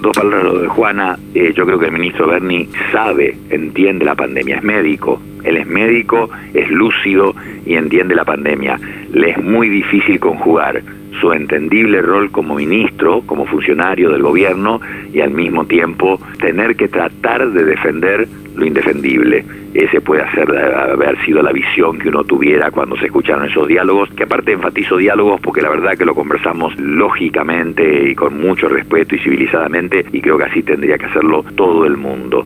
dos palabras de Juana, eh, yo creo que el ministro Berni sabe, entiende la pandemia, es médico, él es médico, es lúcido y entiende la pandemia. Le es muy difícil conjugar su entendible rol como ministro, como funcionario del gobierno y al mismo tiempo tener que tratar de defender lo indefendible. Ese puede hacer, haber sido la visión que uno tuviera cuando se escucharon esos diálogos, que aparte enfatizo diálogos porque la verdad que lo conversamos lógicamente y con mucho respeto y civilizadamente y creo que así tendría que hacerlo todo el mundo.